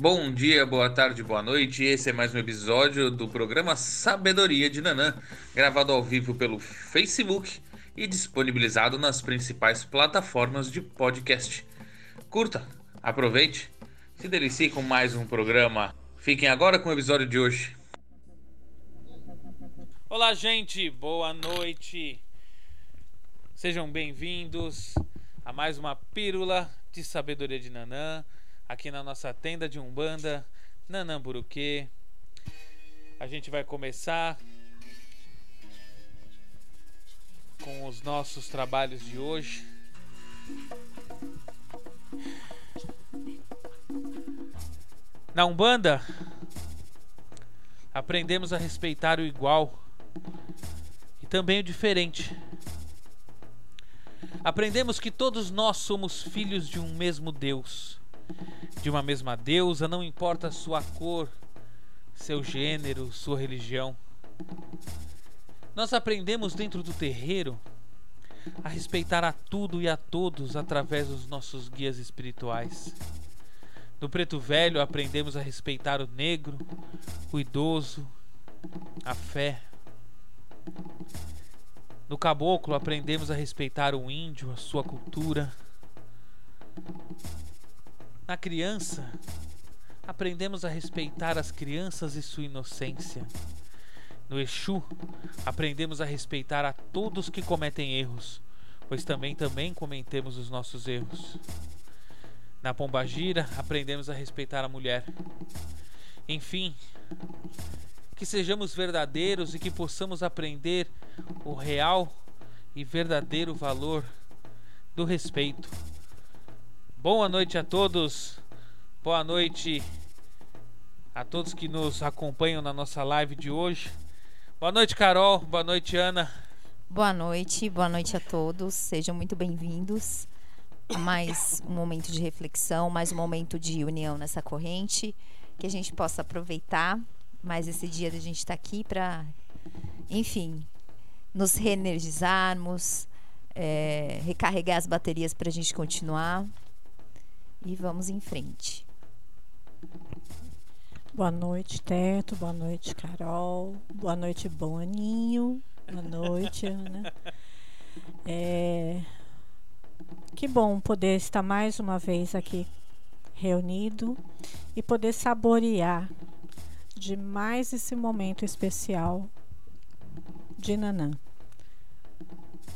Bom dia, boa tarde, boa noite. Esse é mais um episódio do programa Sabedoria de Nanã, gravado ao vivo pelo Facebook e disponibilizado nas principais plataformas de podcast. Curta, aproveite, se delicie com mais um programa. Fiquem agora com o episódio de hoje. Olá, gente, boa noite. Sejam bem-vindos a mais uma pílula de sabedoria de Nanã aqui na nossa tenda de Umbanda, Nanamburuquê. A gente vai começar com os nossos trabalhos de hoje. Na Umbanda, aprendemos a respeitar o igual e também o diferente. Aprendemos que todos nós somos filhos de um mesmo Deus de uma mesma deusa, não importa sua cor, seu gênero, sua religião. Nós aprendemos dentro do terreiro a respeitar a tudo e a todos através dos nossos guias espirituais. No preto velho aprendemos a respeitar o negro, o idoso, a fé. No caboclo aprendemos a respeitar o índio, a sua cultura. Na criança, aprendemos a respeitar as crianças e sua inocência. No Exu, aprendemos a respeitar a todos que cometem erros, pois também também cometemos os nossos erros. Na Pombagira, aprendemos a respeitar a mulher. Enfim, que sejamos verdadeiros e que possamos aprender o real e verdadeiro valor do respeito Boa noite a todos. Boa noite a todos que nos acompanham na nossa live de hoje. Boa noite, Carol. Boa noite, Ana. Boa noite, boa noite a todos. Sejam muito bem-vindos a mais um momento de reflexão, mais um momento de união nessa corrente, que a gente possa aproveitar mais esse dia da gente estar tá aqui para, enfim, nos reenergizarmos, é, recarregar as baterias para a gente continuar e vamos em frente. Boa noite, Teto. Boa noite, Carol. Boa noite, Boninho. Boa noite, Ana. É... Que bom poder estar mais uma vez aqui reunido e poder saborear de mais esse momento especial de Nanã.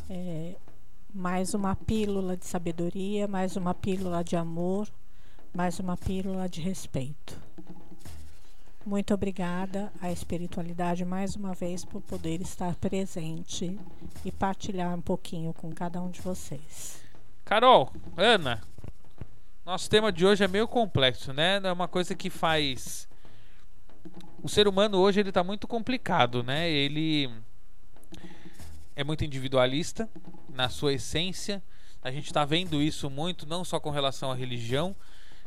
É, mais uma pílula de sabedoria, mais uma pílula de amor, mais uma pílula de respeito. Muito obrigada à espiritualidade mais uma vez por poder estar presente e partilhar um pouquinho com cada um de vocês. Carol, Ana, nosso tema de hoje é meio complexo, né? É uma coisa que faz o ser humano hoje ele está muito complicado, né? Ele é muito individualista na sua essência. A gente está vendo isso muito, não só com relação à religião,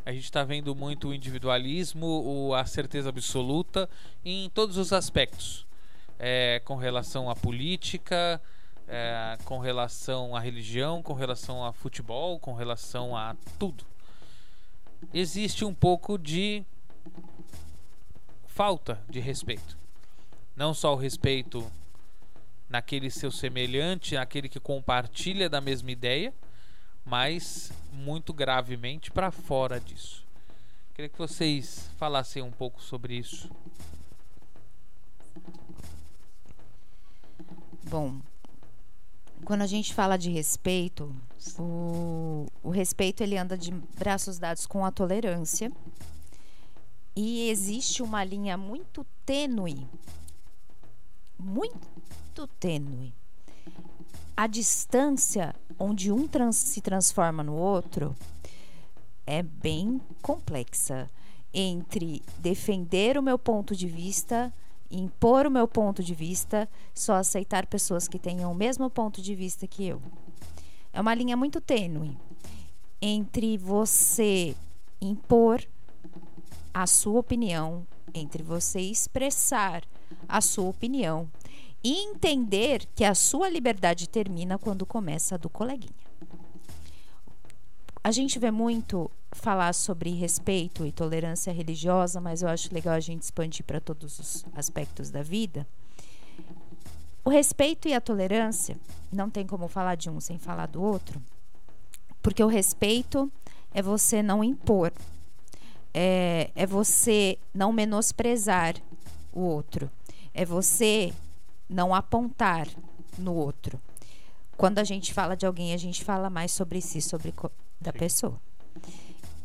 a gente está vendo muito o individualismo, a certeza absoluta em todos os aspectos, é, com relação à política, é, com relação à religião, com relação a futebol, com relação a tudo. Existe um pouco de falta de respeito. Não só o respeito naquele seu semelhante, naquele que compartilha da mesma ideia, mas muito gravemente para fora disso. Queria que vocês falassem um pouco sobre isso. Bom, quando a gente fala de respeito, o, o respeito ele anda de braços dados com a tolerância. E existe uma linha muito tênue, muito muito tênue. A distância onde um trans se transforma no outro é bem complexa entre defender o meu ponto de vista, impor o meu ponto de vista, só aceitar pessoas que tenham o mesmo ponto de vista que eu. É uma linha muito tênue entre você impor a sua opinião, entre você expressar a sua opinião e entender que a sua liberdade termina quando começa a do coleguinha. A gente vê muito falar sobre respeito e tolerância religiosa, mas eu acho legal a gente expandir para todos os aspectos da vida. O respeito e a tolerância, não tem como falar de um sem falar do outro, porque o respeito é você não impor, é, é você não menosprezar o outro, é você não apontar no outro. Quando a gente fala de alguém, a gente fala mais sobre si, sobre da pessoa.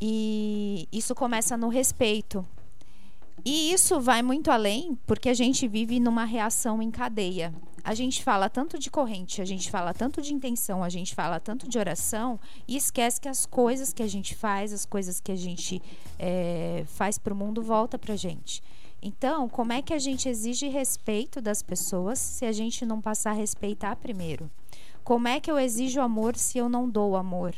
E isso começa no respeito. E isso vai muito além, porque a gente vive numa reação em cadeia. A gente fala tanto de corrente, a gente fala tanto de intenção, a gente fala tanto de oração e esquece que as coisas que a gente faz, as coisas que a gente é, faz para o mundo, volta para a gente. Então, como é que a gente exige respeito das pessoas se a gente não passar a respeitar primeiro? Como é que eu exijo amor se eu não dou amor?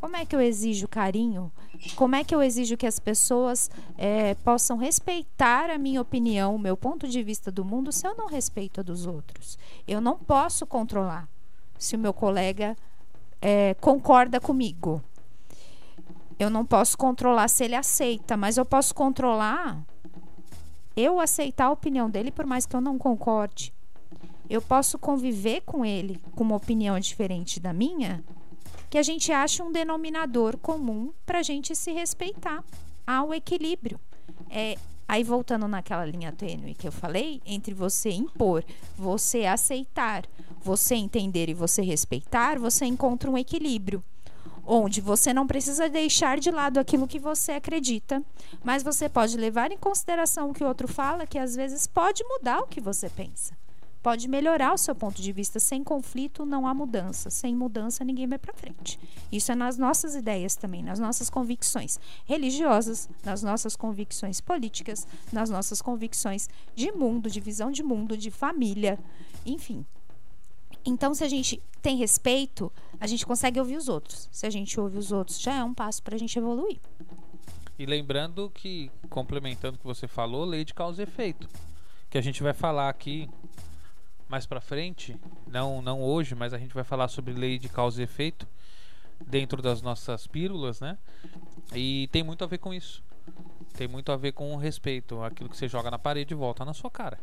Como é que eu exijo carinho? Como é que eu exijo que as pessoas é, possam respeitar a minha opinião, o meu ponto de vista do mundo, se eu não respeito a dos outros? Eu não posso controlar se o meu colega é, concorda comigo. Eu não posso controlar se ele aceita, mas eu posso controlar eu aceitar a opinião dele por mais que eu não concorde. Eu posso conviver com ele com uma opinião diferente da minha, que a gente ache um denominador comum para a gente se respeitar. Há o equilíbrio. É, aí voltando naquela linha tênue que eu falei, entre você impor, você aceitar, você entender e você respeitar, você encontra um equilíbrio onde você não precisa deixar de lado aquilo que você acredita, mas você pode levar em consideração o que o outro fala, que às vezes pode mudar o que você pensa. Pode melhorar o seu ponto de vista. Sem conflito não há mudança. Sem mudança ninguém vai para frente. Isso é nas nossas ideias também, nas nossas convicções religiosas, nas nossas convicções políticas, nas nossas convicções de mundo, de visão de mundo, de família, enfim. Então, se a gente tem respeito, a gente consegue ouvir os outros. Se a gente ouve os outros, já é um passo para a gente evoluir. E lembrando que, complementando o que você falou, lei de causa e efeito. Que a gente vai falar aqui mais para frente, não, não hoje, mas a gente vai falar sobre lei de causa e efeito dentro das nossas pílulas, né? E tem muito a ver com isso. Tem muito a ver com o respeito. Aquilo que você joga na parede volta na sua cara.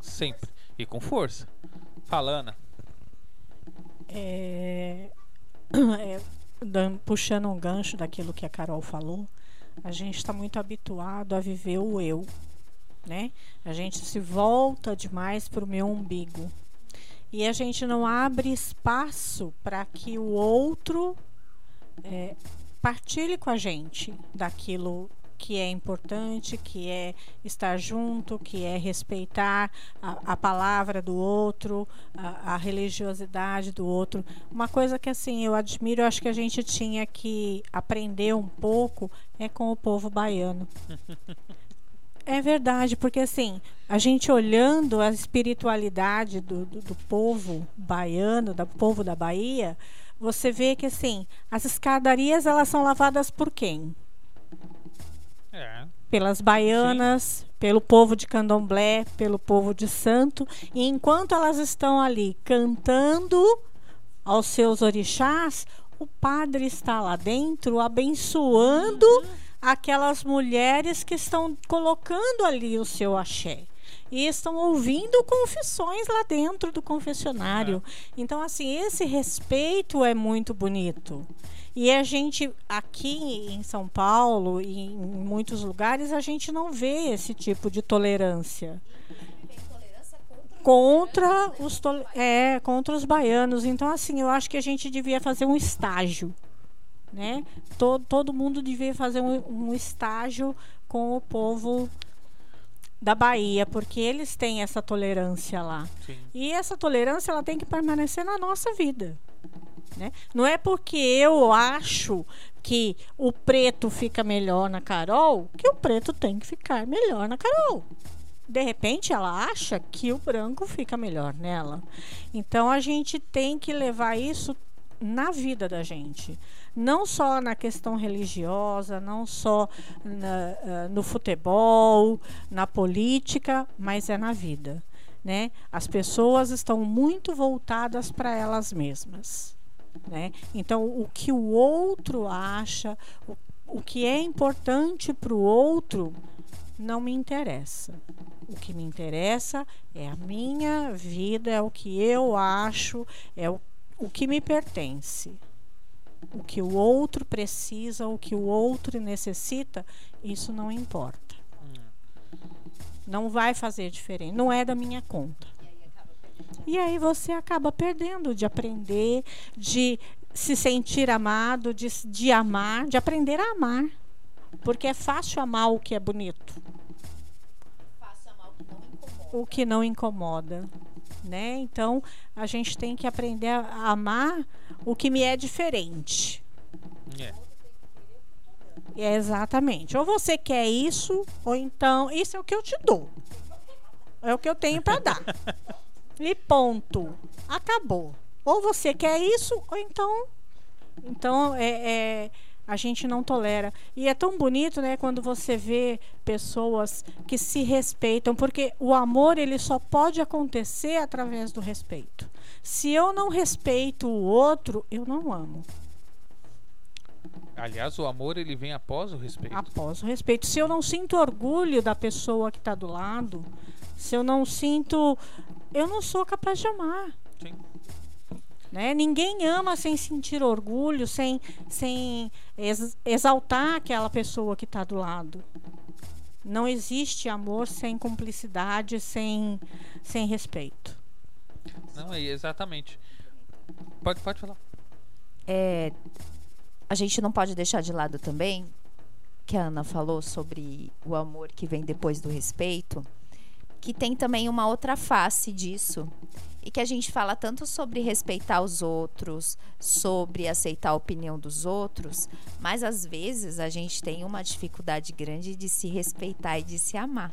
Sempre. E com força. Fala, Ana. É, é, puxando um gancho daquilo que a Carol falou, a gente está muito habituado a viver o eu, né? A gente se volta demais para o meu umbigo e a gente não abre espaço para que o outro é, partilhe com a gente daquilo que é importante, que é estar junto, que é respeitar a, a palavra do outro, a, a, religiosidade do outro. Uma coisa que assim eu admiro, eu acho que a gente tinha que aprender um pouco é com o povo baiano. É verdade, porque assim, a gente olhando a espiritualidade do, do, do povo baiano, do povo da Bahia, você vê que assim, as escadarias elas são lavadas por quem? É. Pelas baianas, Sim. pelo povo de candomblé, pelo povo de santo. E enquanto elas estão ali cantando aos seus orixás, o padre está lá dentro abençoando uhum. aquelas mulheres que estão colocando ali o seu axé e estão ouvindo confissões lá dentro do confessionário. É. Então, assim, esse respeito é muito bonito. E a gente, aqui em São Paulo e em muitos lugares, a gente não vê esse tipo de tolerância. Contra os é contra os baianos. Então assim eu acho que a gente devia fazer um estágio né? Todo, todo mundo devia fazer um, um estágio com o povo da Bahia porque eles têm essa tolerância lá. Sim. e essa tolerância ela tem que permanecer na nossa vida né? Não é porque eu acho que o preto fica melhor na Carol que o preto tem que ficar melhor na Carol. De repente ela acha que o branco fica melhor nela. Então a gente tem que levar isso na vida da gente. Não só na questão religiosa, não só na, uh, no futebol, na política, mas é na vida. Né? As pessoas estão muito voltadas para elas mesmas. Né? Então, o que o outro acha, o, o que é importante para o outro não me interessa. O que me interessa é a minha vida, é o que eu acho, é o, o que me pertence. O que o outro precisa, o que o outro necessita, isso não importa. Não vai fazer diferença. Não é da minha conta. E aí você acaba perdendo de aprender, de se sentir amado, de, de amar, de aprender a amar. Porque é fácil amar o que é bonito. Fácil amar o que não incomoda. O que não incomoda. Né? Então a gente tem que aprender a amar o que me é diferente. É. É exatamente. Ou você quer isso, ou então isso é o que eu te dou. É o que eu tenho para dar. E ponto. Acabou. Ou você quer isso, ou então. Então, é, é, a gente não tolera. E é tão bonito, né, quando você vê pessoas que se respeitam, porque o amor ele só pode acontecer através do respeito. Se eu não respeito o outro, eu não amo. Aliás, o amor ele vem após o respeito. Após o respeito. Se eu não sinto orgulho da pessoa que está do lado, se eu não sinto. Eu não sou capaz de amar. Sim. Né? Ninguém ama sem sentir orgulho, sem, sem ex exaltar aquela pessoa que está do lado. Não existe amor sem cumplicidade, sem, sem respeito. Não, é exatamente. Pode, pode falar. É, a gente não pode deixar de lado também que a Ana falou sobre o amor que vem depois do respeito, que tem também uma outra face disso. E que a gente fala tanto sobre respeitar os outros, sobre aceitar a opinião dos outros, mas às vezes a gente tem uma dificuldade grande de se respeitar e de se amar.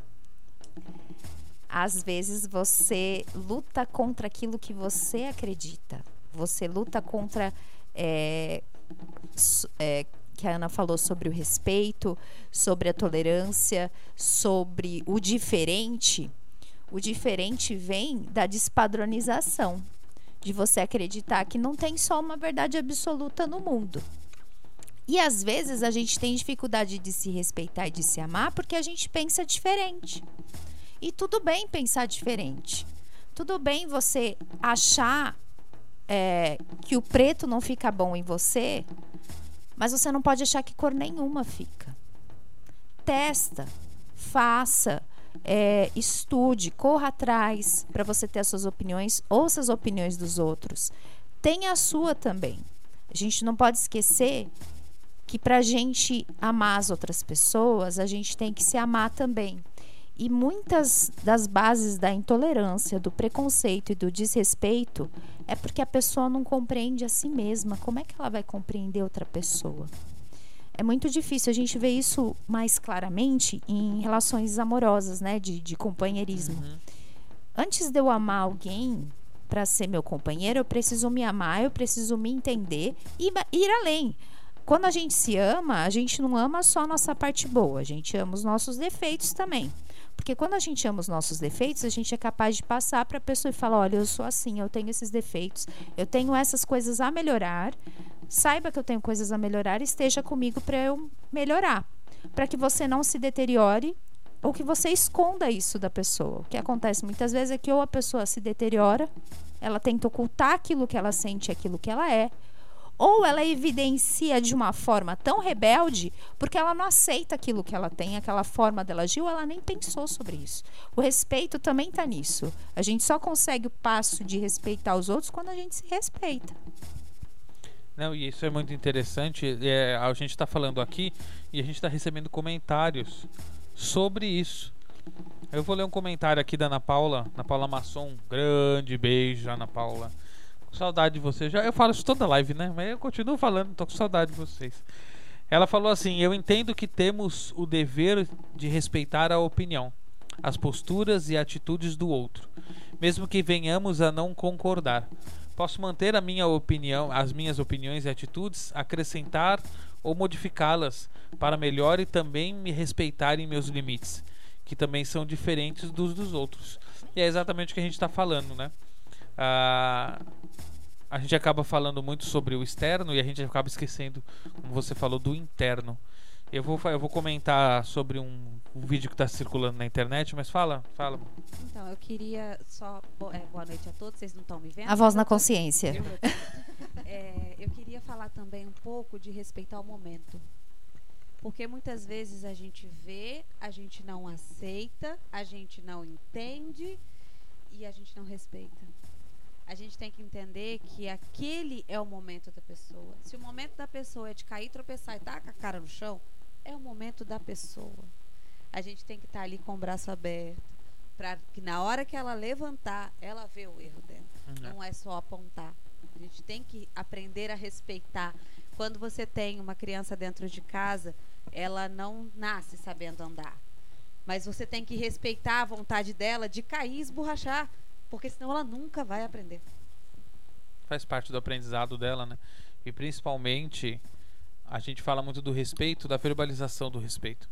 Às vezes você luta contra aquilo que você acredita, você luta contra é, é, que a Ana falou sobre o respeito, sobre a tolerância, sobre o diferente. O diferente vem da despadronização, de você acreditar que não tem só uma verdade absoluta no mundo. E às vezes a gente tem dificuldade de se respeitar e de se amar porque a gente pensa diferente. E tudo bem pensar diferente. Tudo bem você achar é, que o preto não fica bom em você, mas você não pode achar que cor nenhuma fica. Testa, faça, é, estude, corra atrás para você ter as suas opiniões, ouça as opiniões dos outros. Tenha a sua também. A gente não pode esquecer que para a gente amar as outras pessoas, a gente tem que se amar também. E muitas das bases da intolerância, do preconceito e do desrespeito é porque a pessoa não compreende a si mesma. Como é que ela vai compreender outra pessoa? É muito difícil. A gente vê isso mais claramente em relações amorosas, né? De, de companheirismo. Uhum. Antes de eu amar alguém para ser meu companheiro, eu preciso me amar, eu preciso me entender e ir além. Quando a gente se ama, a gente não ama só a nossa parte boa, a gente ama os nossos defeitos também. Porque quando a gente ama os nossos defeitos, a gente é capaz de passar para a pessoa e falar: olha, eu sou assim, eu tenho esses defeitos, eu tenho essas coisas a melhorar. Saiba que eu tenho coisas a melhorar esteja comigo para eu melhorar. Para que você não se deteriore ou que você esconda isso da pessoa. O que acontece muitas vezes é que ou a pessoa se deteriora, ela tenta ocultar aquilo que ela sente, aquilo que ela é, ou ela evidencia de uma forma tão rebelde porque ela não aceita aquilo que ela tem, aquela forma dela agir, ou ela nem pensou sobre isso. O respeito também está nisso. A gente só consegue o passo de respeitar os outros quando a gente se respeita. Não, e isso é muito interessante. É, a gente está falando aqui e a gente está recebendo comentários sobre isso. Eu vou ler um comentário aqui da Ana Paula, Ana Paula Masson. Grande beijo, Ana Paula. Saudade de vocês. Já eu falo isso toda live, né? Mas eu continuo falando, tô com saudade de vocês. Ela falou assim: "Eu entendo que temos o dever de respeitar a opinião, as posturas e atitudes do outro, mesmo que venhamos a não concordar. Posso manter a minha opinião, as minhas opiniões e atitudes, acrescentar ou modificá-las para melhor e também me respeitar em meus limites, que também são diferentes dos dos outros." E é exatamente o que a gente está falando, né? Ah, a gente acaba falando muito sobre o externo e a gente acaba esquecendo, como você falou, do interno. Eu vou, eu vou comentar sobre um, um vídeo que está circulando na internet, mas fala, fala. Então, eu queria só. bo- é, boa noite a todos, vocês não estão me vendo? A voz na tô- consciência. É, eu queria falar também um pouco de respeitar o momento. Porque muitas vezes a gente vê, a gente não aceita, a gente não entende e a gente não respeita. A gente tem que entender que aquele é o momento da pessoa. Se o momento da pessoa é de cair, tropeçar e estar com a cara no chão, é o momento da pessoa. A gente tem que estar ali com o braço aberto, para que na hora que ela levantar, ela vê o erro dela. Não é só apontar. A gente tem que aprender a respeitar. Quando você tem uma criança dentro de casa, ela não nasce sabendo andar. Mas você tem que respeitar a vontade dela de cair e esborrachar. Porque senão ela nunca vai aprender. Faz parte do aprendizado dela, né? E principalmente, a gente fala muito do respeito, da verbalização do respeito.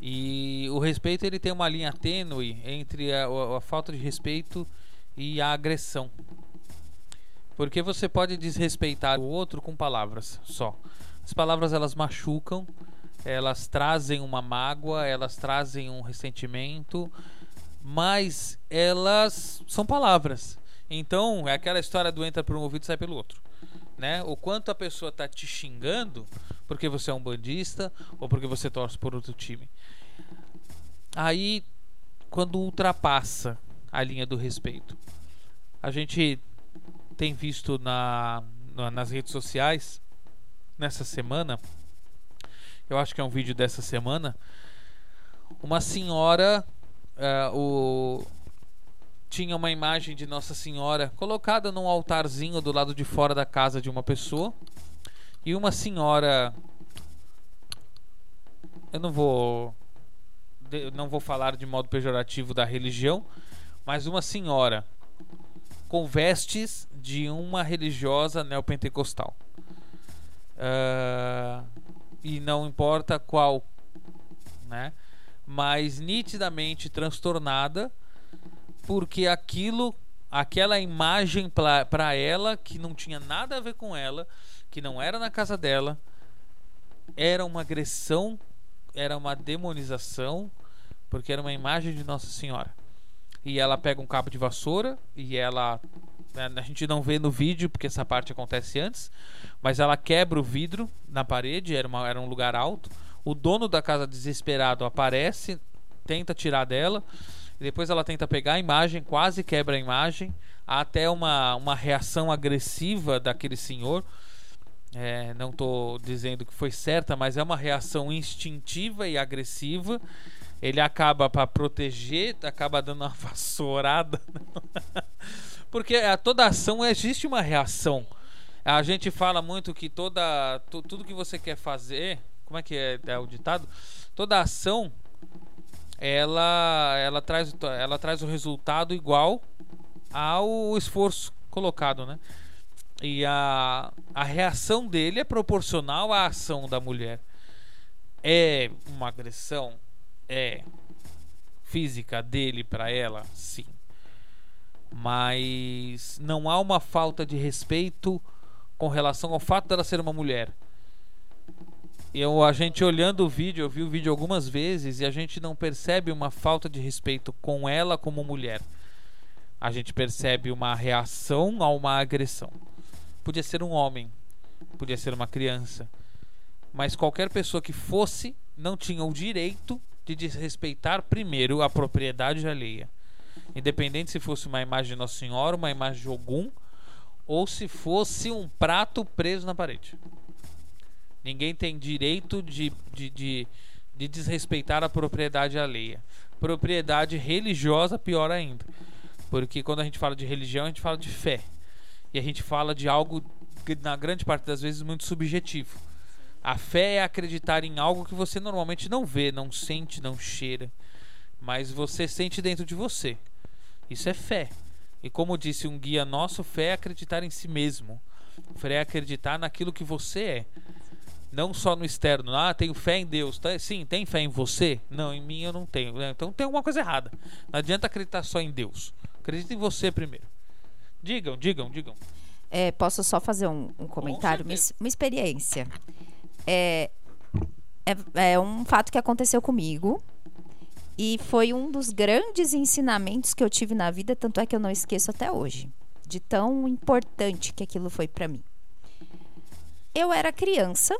E o respeito ele tem uma linha tênue entre a, a- a falta de respeito e a agressão. Porque você pode desrespeitar o outro com palavras só. As palavras elas machucam, elas trazem uma mágoa, elas trazem um ressentimento, mas elas são palavras. Então, é aquela história do entra por um ouvido e sai pelo outro. Né? O quanto a pessoa tá te xingando porque você é um bandista ou porque você torce por outro time. Aí, quando ultrapassa a linha do respeito, a gente tem visto na, na- nas redes sociais nessa semana, eu acho que é um vídeo dessa semana, uma senhora, eh, o, tinha uma imagem de Nossa Senhora colocada num altarzinho do lado de fora da casa de uma pessoa e uma senhora, eu não vou de- não vou falar de modo pejorativo da religião, mas uma senhora com vestes de uma religiosa neopentecostal. Ah, e não importa qual, né? Mas nitidamente transtornada porque aquilo, aquela imagem para ela que não tinha nada a ver com ela, que não era na casa dela, era uma agressão, era uma demonização, porque era uma imagem de Nossa Senhora. E ela pega um cabo de vassoura e ela né, a gente não vê no vídeo porque essa parte acontece antes, mas ela quebra o vidro na parede, era, uma, era um lugar alto. O dono da casa desesperado aparece, tenta tirar dela, depois ela tenta pegar a imagem, quase quebra a imagem, há até uma, uma reação agressiva daquele senhor. É, não estou dizendo que foi certa, mas é uma reação instintiva e agressiva. Ele acaba para proteger, acaba dando uma vassourada. Porque a toda ação existe uma reação. A gente fala muito que toda tu- tudo que você quer fazer, como é que é, é o ditado? Toda ação ela ela traz ela traz o resultado igual ao esforço colocado, né? E a, a reação dele é proporcional à ação da mulher. É uma agressão? É física dele para ela? Sim. Mas não há uma falta de respeito com relação ao fato dela ser uma mulher. Eu, a gente olhando o vídeo, eu vi o vídeo algumas vezes e a gente não percebe uma falta de respeito com ela como mulher. A gente percebe uma reação a uma agressão. Podia ser um homem, podia ser uma criança, mas qualquer pessoa que fosse não tinha o direito de desrespeitar primeiro a propriedade alheia. Independente se fosse uma imagem de Nossa Senhora, uma imagem de Ogum, ou se fosse um prato preso na parede. Ninguém tem direito de, de, de, de desrespeitar a propriedade alheia. Propriedade religiosa, pior ainda. Porque quando a gente fala de religião, a gente fala de fé. E a gente fala de algo, que, na grande parte das vezes, muito subjetivo. A fé é acreditar em algo que você normalmente não vê, não sente, não cheira. Mas você sente dentro de você. Isso é fé. E como disse um guia nosso, fé é acreditar em si mesmo. Fé é acreditar naquilo que você é. Não só no externo. Ah, tenho fé em Deus. Tá, Sim, tem fé em você? Não, em mim eu não tenho. né? Então tem alguma coisa errada. Não adianta acreditar só em Deus. Acredita em você primeiro. Digam, digam, digam. É, posso só fazer um, um comentário, uma, uma experiência. É, é, é um fato que aconteceu comigo. E foi um dos grandes ensinamentos que eu tive na vida, tanto é que eu não esqueço até hoje, de tão importante que aquilo foi para mim. Eu era criança,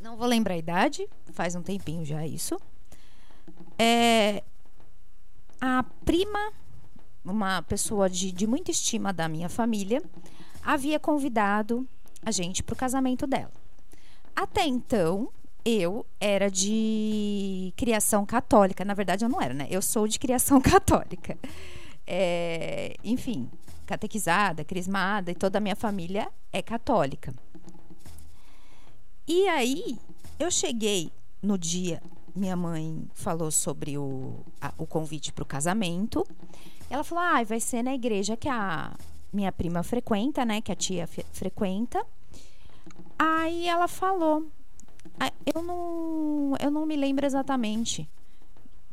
não vou lembrar a idade, faz um tempinho já isso. É, a prima, uma pessoa de, de muita estima da minha família, havia convidado a gente para o casamento dela. Até então, eu era de criação católica. Na verdade, eu não era, né? Eu sou de criação católica. É, enfim, catequizada, crismada e toda a minha família é católica. E aí, eu cheguei no dia, minha mãe falou sobre o, a, o convite para o casamento. Ela falou: ah, vai ser na igreja que a minha prima frequenta, né? Que a tia frequenta. Aí ela falou: eu não, eu não me lembro exatamente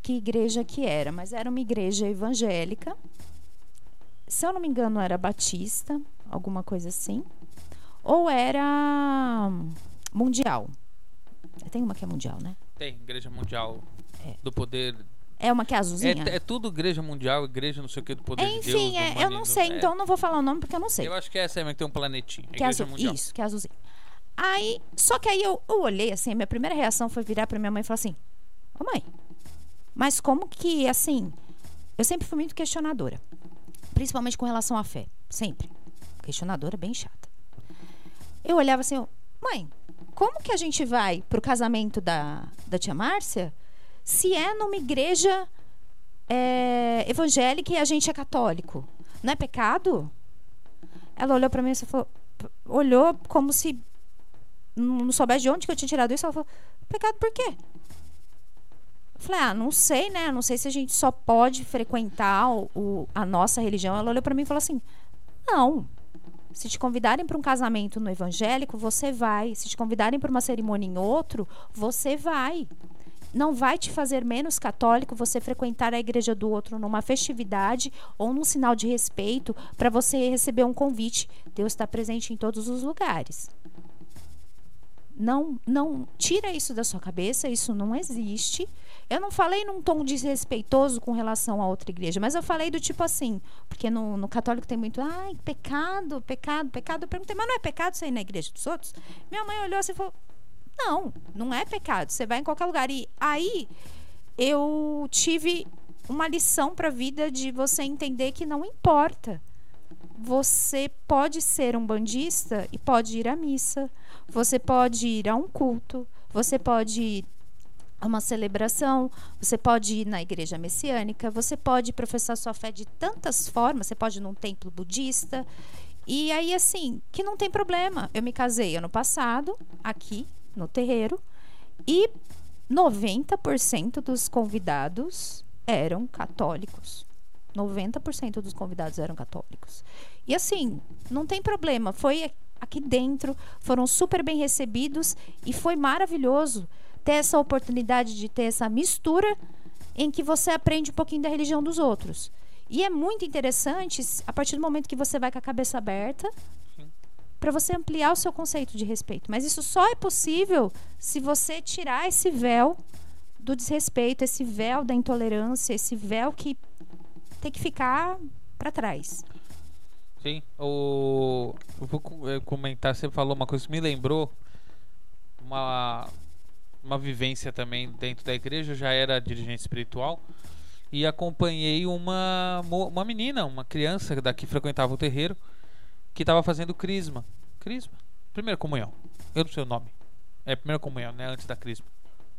que igreja que era, mas era uma igreja evangélica. Se eu não me engano, era batista, alguma coisa assim. Ou era mundial. Tem uma que é mundial, né? Tem, igreja mundial É. do poder. É uma que é azulzinha? É, é tudo igreja mundial, igreja não sei o que do poder de Deus. Enfim, é, eu não sei, É, então não vou falar o nome porque eu não sei. Eu acho que é essa aí, mas tem um planetinho. Que é igreja azul. mundial. Isso, que é azulzinho. Aí, só que aí eu, eu olhei assim, a minha primeira reação foi virar pra minha mãe e falar assim: Ô mãe, mas como que, assim. Eu sempre fui muito questionadora. Principalmente com relação à fé. Sempre. Questionadora bem chata. Eu olhava assim, mãe, como que a gente vai pro casamento da, da tia Márcia se é numa igreja é, evangélica e a gente é católico? Não é pecado? Ela olhou pra mim e falou, olhou como se não soubesse de onde que eu tinha tirado isso. Ela falou, pecado por quê? Eu falei, ah, não sei, né? Não sei se a gente só pode frequentar o, o- a nossa religião. Ela olhou pra mim e falou assim: não. Se te convidarem para um casamento no evangélico, você vai. Se te convidarem para uma cerimônia em outro, você vai. Não vai te fazer menos católico você frequentar a igreja do outro numa festividade ou num sinal de respeito para você receber um convite. Deus está presente em todos os lugares. Não, não tira isso da sua cabeça, isso não existe. Eu não falei num tom desrespeitoso com relação a outra igreja, mas eu falei do tipo assim, porque no, no católico tem muito, ai, pecado, pecado, pecado. Eu perguntei, mas não é pecado você ir na igreja dos outros? Minha mãe olhou assim e falou, não, não é pecado, você vai em qualquer lugar. E aí eu tive uma lição para a vida de você entender que não importa. Você pode ser um bandista e pode ir à missa. Você pode ir a um culto. Você pode ir a uma celebração. Você pode ir na igreja messiânica. Você pode professar sua fé de tantas formas. Você pode ir num templo budista. E aí, assim, que não tem problema. Eu me casei ano passado, aqui, no terreiro. E 90% dos convidados eram católicos. 90% dos convidados eram católicos. E assim, não tem problema. Foi aqui dentro, foram super bem recebidos e foi maravilhoso ter essa oportunidade de ter essa mistura em que você aprende um pouquinho da religião dos outros. E é muito interessante a partir do momento que você vai com a cabeça aberta para você ampliar o seu conceito de respeito. Mas isso só é possível se você tirar esse véu do desrespeito, esse véu da intolerância, esse véu que tem que ficar para trás. Sim. O... Eu vou eh, comentar, você falou uma coisa que me lembrou uma, uma vivência também dentro da igreja. Eu já era dirigente espiritual e acompanhei uma, uma menina, uma criança daqui frequentava o terreiro que estava fazendo crisma. Crisma? Primeira comunhão. Eu não sei o nome. É primeira comunhão, né? Antes da crisma.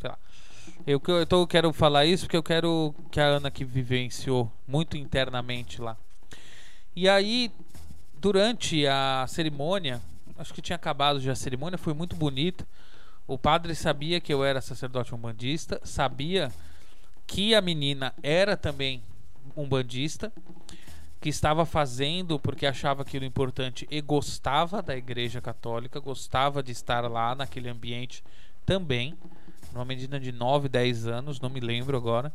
Sei lá. Eu, eu tô, quero falar isso porque eu quero que a Ana que vivenciou muito internamente lá. E aí, durante a cerimônia, acho que tinha acabado já a cerimônia, foi muito bonita. O padre sabia que eu era sacerdote umbandista, sabia que a menina era também umbandista, que estava fazendo porque achava aquilo importante e gostava da igreja católica, gostava de estar lá naquele ambiente também, numa medida de 9, 10 anos, não me lembro agora.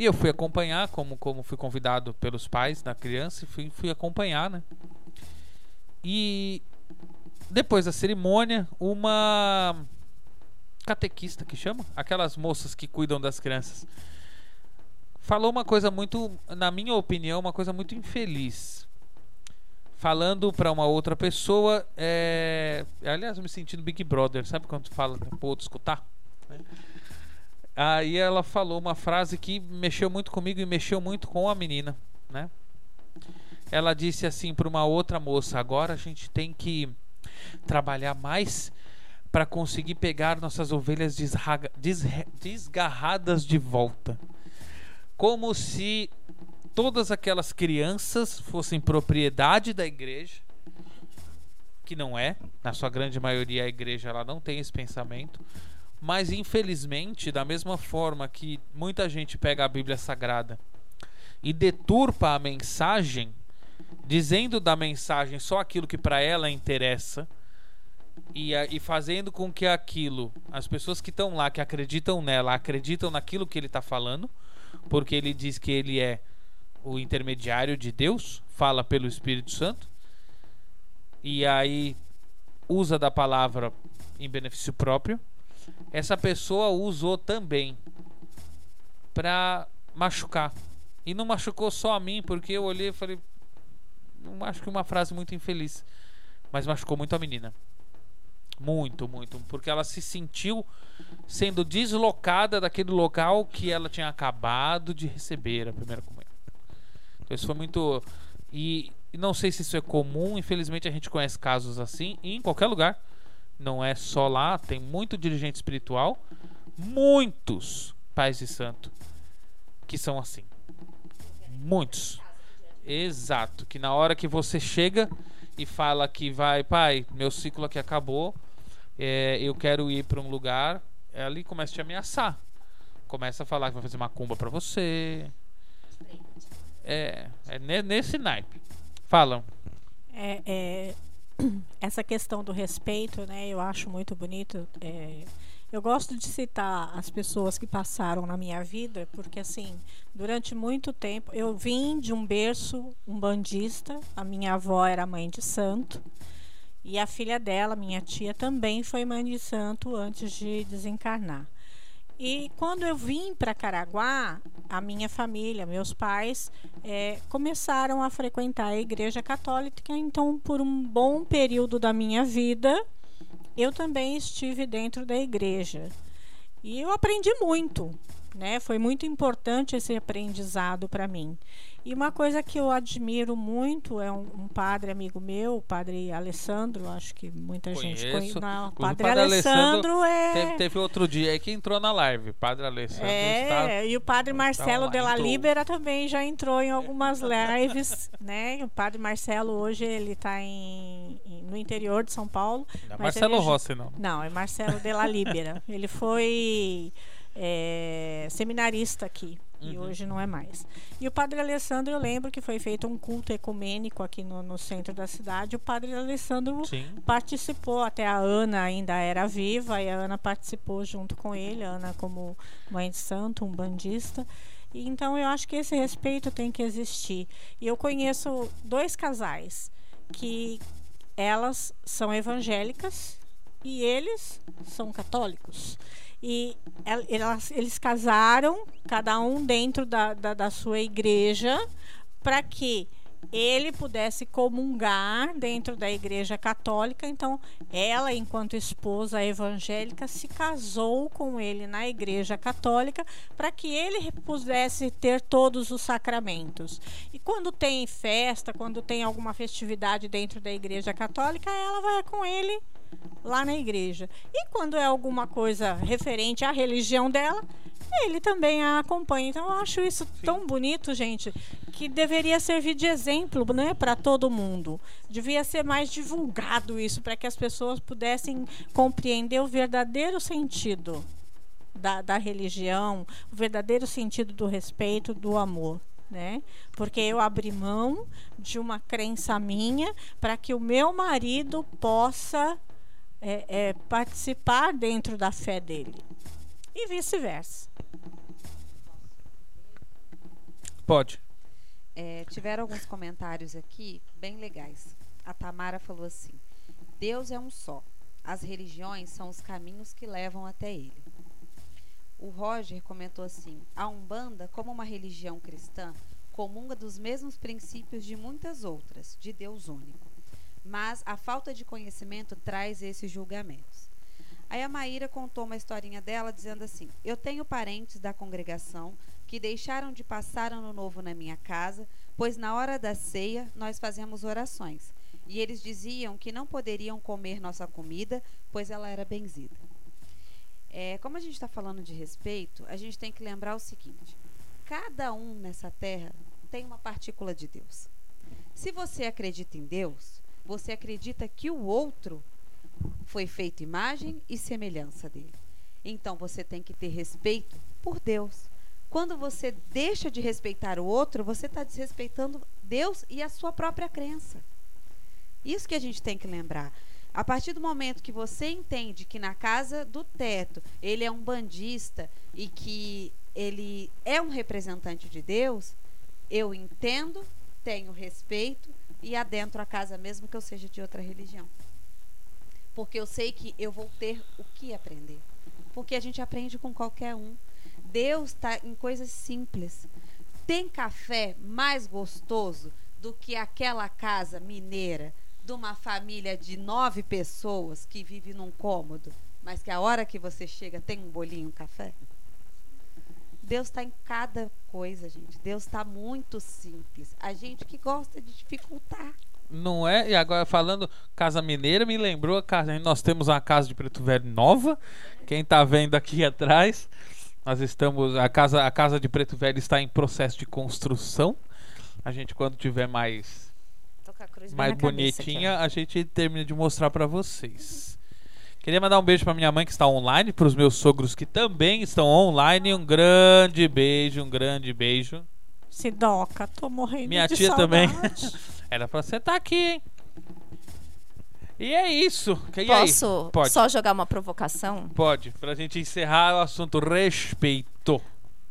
E eu fui acompanhar, como, como fui convidado pelos pais da criança, e fui, fui acompanhar, né? E depois da cerimônia, uma catequista que chama, aquelas moças que cuidam das crianças, falou uma coisa muito, na minha opinião, uma coisa muito infeliz. Falando para uma outra pessoa, é... aliás, eu me sentindo Big Brother, sabe quando fala pro outro escutar? Né? Aí ela falou uma frase que mexeu muito comigo e mexeu muito com a menina, né? Ela disse assim para uma outra moça: agora a gente tem que trabalhar mais para conseguir pegar nossas ovelhas desgarradas de volta. Como se todas aquelas crianças fossem propriedade da igreja, que não é, na sua grande maioria a igreja ela não tem esse pensamento, mas infelizmente, da mesma forma que muita gente pega a Bíblia Sagrada e deturpa a mensagem, dizendo da mensagem só aquilo que para ela interessa, e, e fazendo com que aquilo, as pessoas que estão lá, que acreditam nela, acreditam naquilo que ele está falando, porque ele diz que ele é o intermediário de Deus, fala pelo Espírito Santo, e aí usa da palavra em benefício próprio. Essa pessoa usou também para machucar. E não machucou só a mim, porque eu olhei e falei, não acho que uma frase muito infeliz, mas machucou muito a menina. Muito, muito. Porque ela se sentiu sendo deslocada daquele local que ela tinha acabado de receber a primeira comunhão. Então isso foi muito. E, não sei se isso é comum, infelizmente a gente conhece casos assim em qualquer lugar. Não é só lá, tem muito dirigente espiritual, muitos pais de santo que são assim. Muitos. Exato, que na hora que você chega e fala que vai, pai, meu ciclo aqui acabou, é, eu quero ir para um lugar, ali começa a te ameaçar. Começa a falar que vai fazer macumba para você. É, é nesse naipe. Falam. É, é, essa questão do respeito, né? Eu acho muito bonito. É, eu gosto de citar as pessoas que passaram na minha vida, porque assim, durante muito tempo eu vim de um berço um bandista. A minha avó era mãe de santo. E a filha dela, minha tia, também foi mãe de santo antes de desencarnar. E quando eu vim para Caraguá, a minha família, meus pais, é, começaram a frequentar a Igreja Católica. Então, por um bom período da minha vida, eu também estive dentro da igreja. E eu aprendi muito, né? Foi muito importante esse aprendizado para mim. E uma coisa que eu admiro muito é um, um padre amigo meu, o padre Alessandro, acho que muita Conheço. gente conhece. O padre, padre Alessandro, Alessandro é. Teve, teve, outro dia aí que entrou na live. Padre Alessandro. É, está, e o padre Marcelo está de la. Libera também já entrou em algumas lives, né? O padre Marcelo hoje ele está em, em- no interior de São Paulo. Não é Marcelo ele Rossi, não. Não, é Marcelo de la Libera. ele foi é, seminarista aqui. E Uhum. hoje não é mais. E o Padre Alessandro, eu lembro que foi feito um culto ecumênico aqui no, no centro da cidade. O Padre Alessandro Sim. participou, até a Ana ainda era viva, e a Ana participou junto com ele, a Ana como mãe de santo, um bandista. E, então eu acho que esse respeito tem que existir. E eu conheço dois casais que elas são evangélicas e eles são católicos. E el- elas, eles casaram, cada um dentro da, da, da sua igreja, para que ele pudesse comungar dentro da igreja católica. Então, ela, enquanto esposa evangélica, se casou com ele na igreja católica para que ele pudesse ter todos os sacramentos. E quando tem festa, quando tem alguma festividade dentro da igreja católica, ela vai com ele lá na igreja. E quando é alguma coisa referente à religião dela, ele também a acompanha. Então eu acho isso tão bonito, gente, que deveria servir de exemplo, né, para todo mundo. Devia ser mais divulgado isso para que as pessoas pudessem compreender o verdadeiro sentido da, da religião, o verdadeiro sentido do respeito, do amor. Né? Porque eu abri mão de uma crença minha para que o meu marido possa é, é, participar dentro da fé dele. E vice-versa. Pode. É, tiveram alguns comentários aqui bem legais. A Tamara falou assim: Deus é um só. As religiões são os caminhos que levam até ele. O Roger comentou assim: a Umbanda, como uma religião cristã, comunga dos mesmos princípios de muitas outras, de Deus único. Mas a falta de conhecimento traz esses julgamentos. Aí a Maíra contou uma historinha dela dizendo assim: Eu tenho parentes da congregação que deixaram de passar ano novo na minha casa, pois na hora da ceia nós fazemos orações. E eles diziam que não poderiam comer nossa comida, pois ela era benzida. É, como a gente está falando de respeito, a gente tem que lembrar o seguinte: cada um nessa terra tem uma partícula de Deus. Se você acredita em Deus, você acredita que o outro foi feito imagem e semelhança dele. Então você tem que ter respeito por Deus. Quando você deixa de respeitar o outro, você está desrespeitando Deus e a sua própria crença. Isso que a gente tem que lembrar. A partir do momento que você entende que na casa do teto ele é um bandista e que ele é um representante de Deus, eu entendo, tenho respeito e adentro a casa mesmo que eu seja de outra religião. Porque eu sei que eu vou ter o que aprender. Porque a gente aprende com qualquer um. Deus está em coisas simples. Tem café mais gostoso do que aquela casa mineira de uma família de nove pessoas que vive num cômodo, mas que a hora que você chega tem um bolinho, um café? Deus está em cada coisa, gente. Deus está muito simples. A gente que gosta de dificultar. Não é? E agora falando Casa Mineira, me lembrou a casa. Nós temos uma casa de Preto Velho nova. Quem está vendo aqui atrás, nós estamos. A casa, a casa de Preto Velho está em processo de construção. A gente, quando tiver mais mais bonitinha, a gente termina de mostrar para vocês. Queria mandar um beijo para minha mãe que está online, para os meus sogros que também estão online. Um grande beijo, um grande beijo. Sidoca, tô morrendo Minha de tia saudade. também. Era pra você estar aqui, hein? E é isso. E Posso aí? Pode. só jogar uma provocação? Pode. Pra gente encerrar o assunto respeito.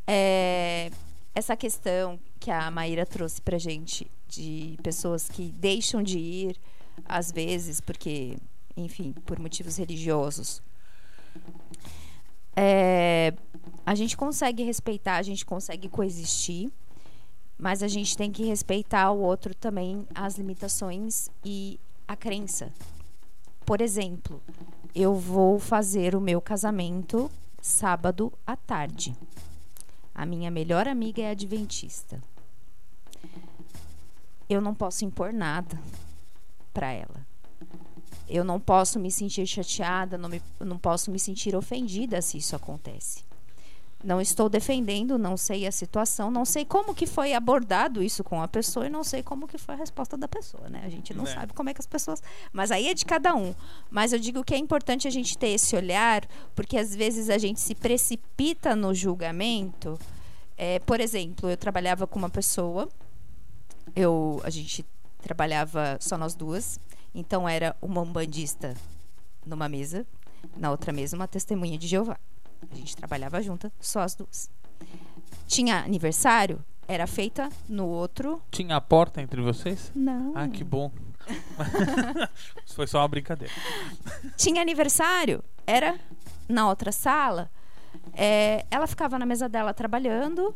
É, essa questão que a Maíra trouxe pra gente de pessoas que deixam de ir às vezes porque, enfim, por motivos religiosos. É, a gente consegue respeitar, a gente consegue coexistir, mas a gente tem que respeitar o outro também, as limitações e a crença. Por exemplo, eu vou fazer o meu casamento sábado à tarde. A minha melhor amiga é adventista. Eu não posso impor nada para ela. Eu não posso me sentir chateada, não, me, não posso me sentir ofendida se isso acontece. Não estou defendendo, não sei a situação, não sei como que foi abordado isso com a pessoa e não sei como que foi a resposta da pessoa, né? A gente não É. sabe como é que as pessoas, mas aí é de cada um. Mas eu digo que é importante a gente ter esse olhar, porque às vezes a gente se precipita no julgamento. É, por exemplo, eu trabalhava com uma pessoa, eu a gente trabalhava só nós duas, então era uma umbandista numa mesa, na outra mesa uma testemunha de Jeová. A gente trabalhava junta, só as duas. Tinha aniversário, era feita no outro. Tinha a porta entre vocês? Não. Ah, que bom. Isso foi só uma brincadeira. Tinha aniversário, era na outra sala. É, ela ficava na mesa dela trabalhando.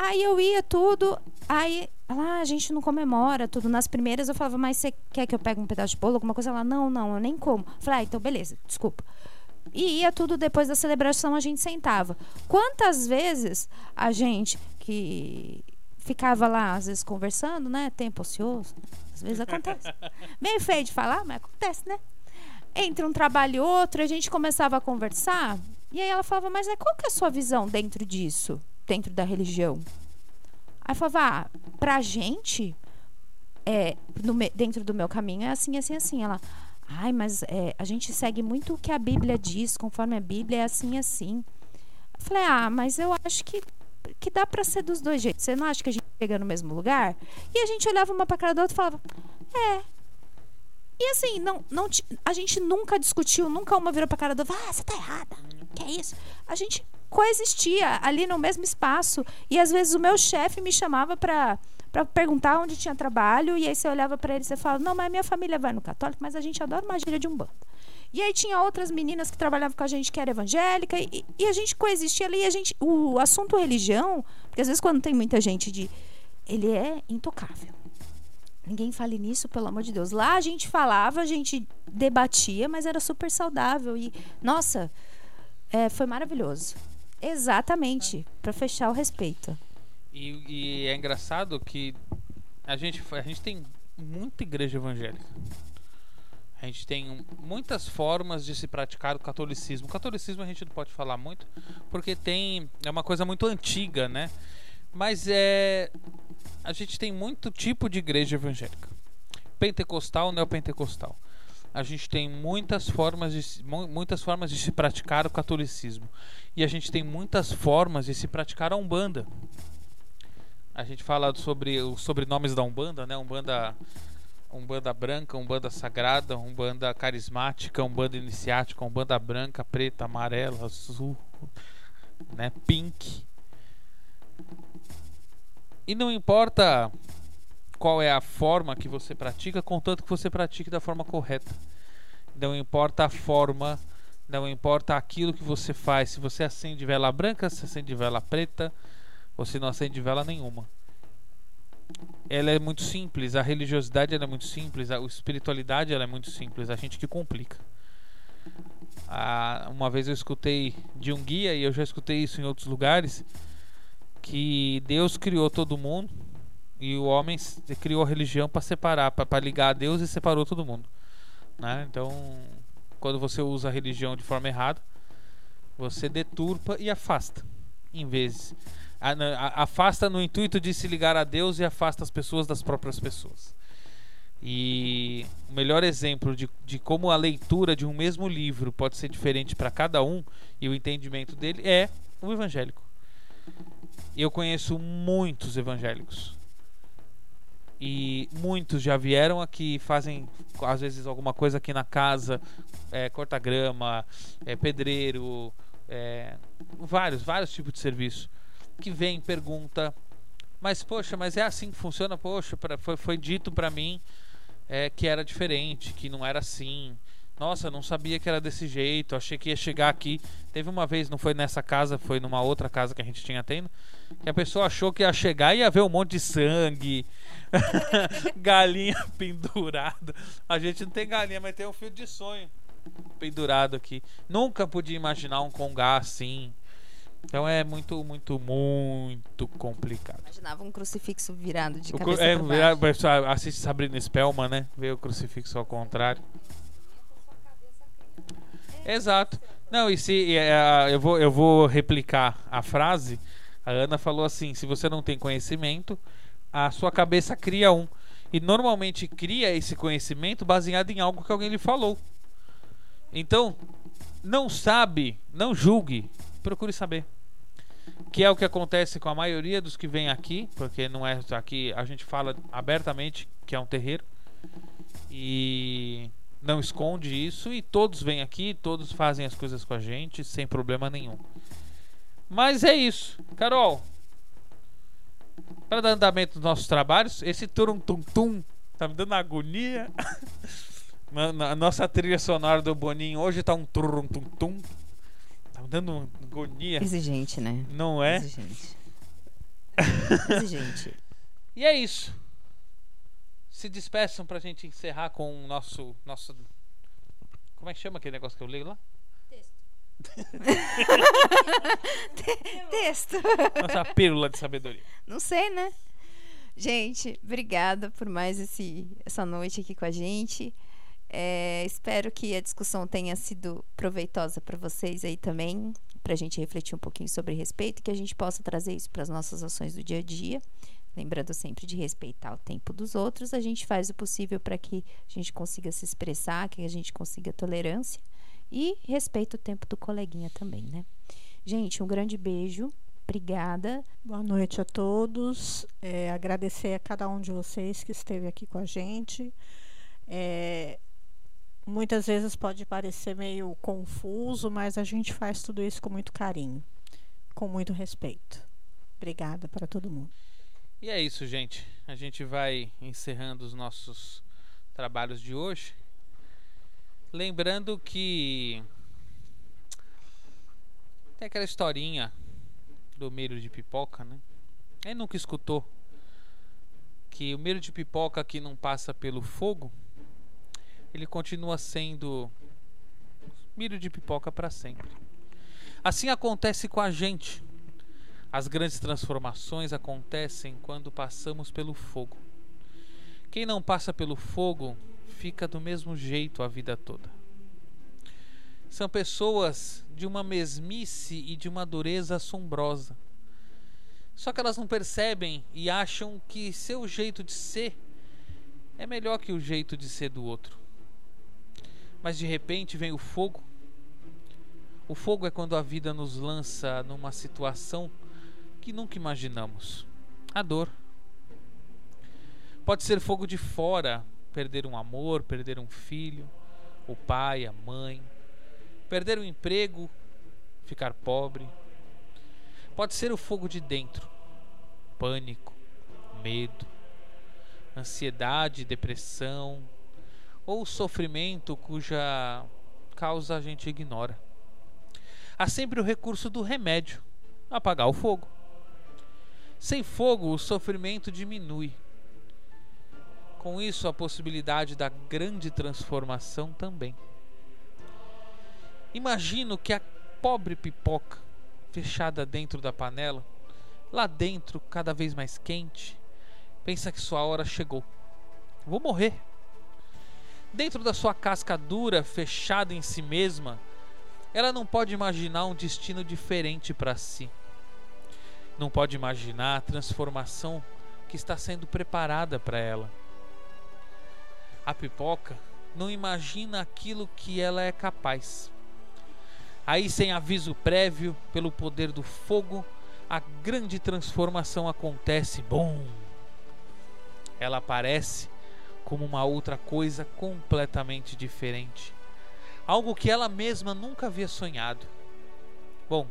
Aí eu ia tudo. Aí ela, ah, a gente não comemora tudo. Nas primeiras eu falava, mas você quer que eu pegue um pedaço de bolo, alguma coisa? Ela, não, não, eu nem como. Eu Falei, ah, então beleza, desculpa. E ia tudo depois da celebração, a gente sentava. Quantas vezes a gente que ficava lá, às vezes, conversando, né? Tempo ocioso. Às vezes acontece. Meio feio de falar, mas acontece, né? Entre um trabalho e outro, a gente começava a conversar. E aí ela falava, mas é, qual que é a sua visão dentro disso? Dentro da religião? Aí eu falava, ah, pra gente, é, no dentro do meu caminho, é assim, assim, assim. Ela, ai, mas é, a gente segue muito o que a Bíblia diz, conforme a Bíblia é assim, assim. Eu falei, ah, mas eu acho que, que dá pra ser dos dois jeitos. Você não acha que a gente chega no mesmo lugar? E a gente olhava uma pra cara da outra e falava, é. E assim, não, não, a gente nunca discutiu, nunca uma virou pra cara outra, ah, você tá errada. Que é isso? A gente coexistia ali no mesmo espaço. E às vezes o meu chefe me chamava pra, pra perguntar onde tinha trabalho. E aí você olhava pra ele e você fala: Não, mas minha família vai no católico, mas a gente adora uma gíria de um bando. E aí tinha outras meninas que trabalhavam com a gente que era evangélica e, e a gente coexistia ali. A gente, o assunto religião, porque às vezes quando tem muita gente de, ele é intocável. Ninguém fale nisso, pelo amor de Deus. Lá a gente falava, a gente debatia, mas era super saudável e nossa, é, foi maravilhoso. Exatamente, para fechar o respeito. E, e é engraçado que a gente, a gente tem muita igreja evangélica. A gente tem muitas formas de se praticar o catolicismo. O catolicismo a gente não pode falar muito, porque tem é uma coisa muito antiga, né? Mas é a gente tem muito tipo de igreja evangélica. Pentecostal, neopentecostal. A gente tem muitas formas de muitas formas de se praticar o catolicismo. E a gente tem muitas formas de se praticar a Umbanda. A gente fala sobre os sobrenomes da Umbanda, né? Umbanda Umbanda branca, Umbanda sagrada, Umbanda carismática, Umbanda iniciática, Umbanda branca, preta, amarela, azul, né, pink. E não importa qual é a forma que você pratica, contanto que você pratique da forma correta. Não importa a forma, não importa aquilo que você faz. Se você acende vela branca, se acende vela preta, ou se não acende vela nenhuma ela é muito simples, a religiosidade é muito simples, a espiritualidade é muito simples, a gente que complica. Ah, uma vez eu escutei de um guia e eu já escutei isso em outros lugares que Deus criou todo mundo e o homem criou a religião para separar, para ligar a Deus e separou todo mundo. Né? Então, quando você usa a religião de forma errada, você deturpa e afasta, em vez afasta no intuito de se ligar a Deus e afasta as pessoas das próprias pessoas. E o melhor exemplo de, de como a leitura de um mesmo livro pode ser diferente para cada um e o entendimento dele é o evangélico. Eu conheço muitos evangélicos. E muitos já vieram aqui, fazem às vezes alguma coisa aqui na casa, é, corta grama, é, pedreiro, é, vários, vários tipos de serviço que vem pergunta, mas poxa, mas é assim que funciona? Poxa, pra, foi, foi dito para mim é, que era diferente, que não era assim. Nossa, não sabia que era desse jeito. Achei que ia chegar aqui. Teve uma vez, não foi nessa casa, foi numa outra casa que a gente tinha tendo, que a pessoa achou que ia chegar e ia ver um monte de sangue, galinha pendurada. A gente não tem galinha, mas tem um fio de sonho pendurado aqui. Nunca podia imaginar um congá assim. Então é muito, muito, muito complicado. Imaginava um crucifixo virado de o cabeça é, pra baixo. assiste Sabrina Spellman, né? Vê o crucifixo ao contrário. Exato. Não, e se é, eu, vou, eu vou replicar a frase. A Ana falou assim: se você não tem conhecimento, a sua cabeça cria um. E normalmente cria esse conhecimento baseado em algo que alguém lhe falou. Então, não sabe, não julgue, procure saber que é o que acontece com a maioria dos que vêm aqui, porque não é aqui a gente fala abertamente que é um terreiro e não esconde isso e todos vêm aqui, todos fazem as coisas com a gente sem problema nenhum. Mas é isso, Carol. Para dar andamento nos nossos trabalhos, esse turum tum tum tá me dando agonia. a nossa trilha sonora do Boninho hoje tá um turum tum tum dando agonia. Exigente, né? Não é? Exigente. Exigente. E é isso. Se despeçam pra gente encerrar com o nosso. nosso como é que chama aquele negócio que eu leio lá? Texto. Nossa pílula de sabedoria. Não sei, né? Gente, obrigada por mais esse, essa noite aqui com a gente. É, espero que a discussão tenha sido proveitosa para vocês aí também, para a gente refletir um pouquinho sobre respeito e que a gente possa trazer isso para as nossas ações do dia a dia. Lembrando sempre de respeitar o tempo dos outros, a gente faz o possível para que a gente consiga se expressar, que a gente consiga tolerância e respeita o tempo do coleguinha também, né? Gente, um grande beijo. Obrigada. Boa noite a todos. É, agradecer a cada um de vocês que esteve aqui com a gente. É, Muitas vezes pode parecer meio confuso, mas a gente faz tudo isso com muito carinho, com muito respeito. Obrigada para todo mundo. E é isso, gente. A gente vai encerrando os nossos trabalhos de hoje. Lembrando que tem aquela historinha do milho de pipoca, né? Quem nunca escutou que o milho de pipoca que não passa pelo fogo, ele continua sendo milho de pipoca para sempre. Assim acontece com a gente. As grandes transformações acontecem quando passamos pelo fogo. Quem não passa pelo fogo fica do mesmo jeito a vida toda. São pessoas de uma mesmice e de uma dureza assombrosa. Só que elas não percebem e acham que seu jeito de ser é melhor que o jeito de ser do outro. Mas de repente vem o fogo. O fogo é quando a vida nos lança numa situação que nunca imaginamos a dor. Pode ser fogo de fora, perder um amor, perder um filho, o pai, a mãe, perder um emprego, ficar pobre. Pode ser o fogo de dentro, pânico, medo, ansiedade, depressão ou sofrimento cuja causa a gente ignora. Há sempre o recurso do remédio, apagar o fogo. Sem fogo, o sofrimento diminui com isso, a possibilidade da grande transformação também. Imagino que a pobre pipoca, fechada dentro da panela, lá dentro, cada vez mais quente, pensa que sua hora chegou. Vou morrer. Dentro da sua casca dura, fechada em si mesma, ela não pode imaginar um destino diferente para si. Não pode imaginar a transformação que está sendo preparada para ela a pipoca não imagina aquilo que ela é capaz. Aí, sem aviso prévio, pelo poder do fogo, a grande transformação acontece. Bom! Ela aparece como uma outra coisa completamente diferente. Algo que ela mesma nunca havia sonhado. Bom,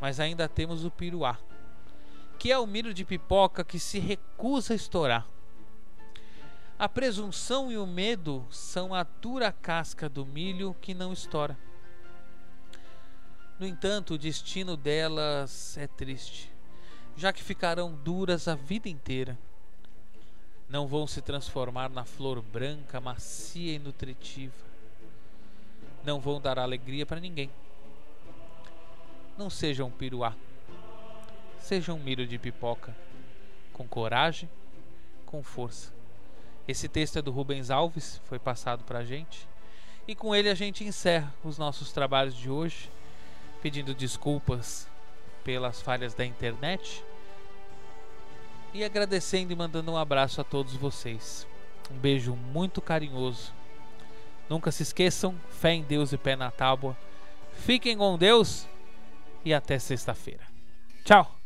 mas ainda temos o piruá, que é o milho de pipoca que se recusa a estourar. A presunção e o medo são a dura casca do milho que não estoura. No entanto, o destino delas é triste, já que ficarão duras a vida inteira. Não vão se transformar na flor branca, macia e nutritiva. Não vão dar alegria para ninguém. Não sejam piruá. Sejam um milho de pipoca, com coragem, com força esse texto é do Rubens Alves, foi passado para a gente. E com ele a gente encerra os nossos trabalhos de hoje, pedindo desculpas pelas falhas da internet e agradecendo e mandando um abraço a todos vocês. Um beijo muito carinhoso. Nunca se esqueçam, fé em Deus e pé na tábua. Fiquem com Deus e até sexta-feira. Tchau!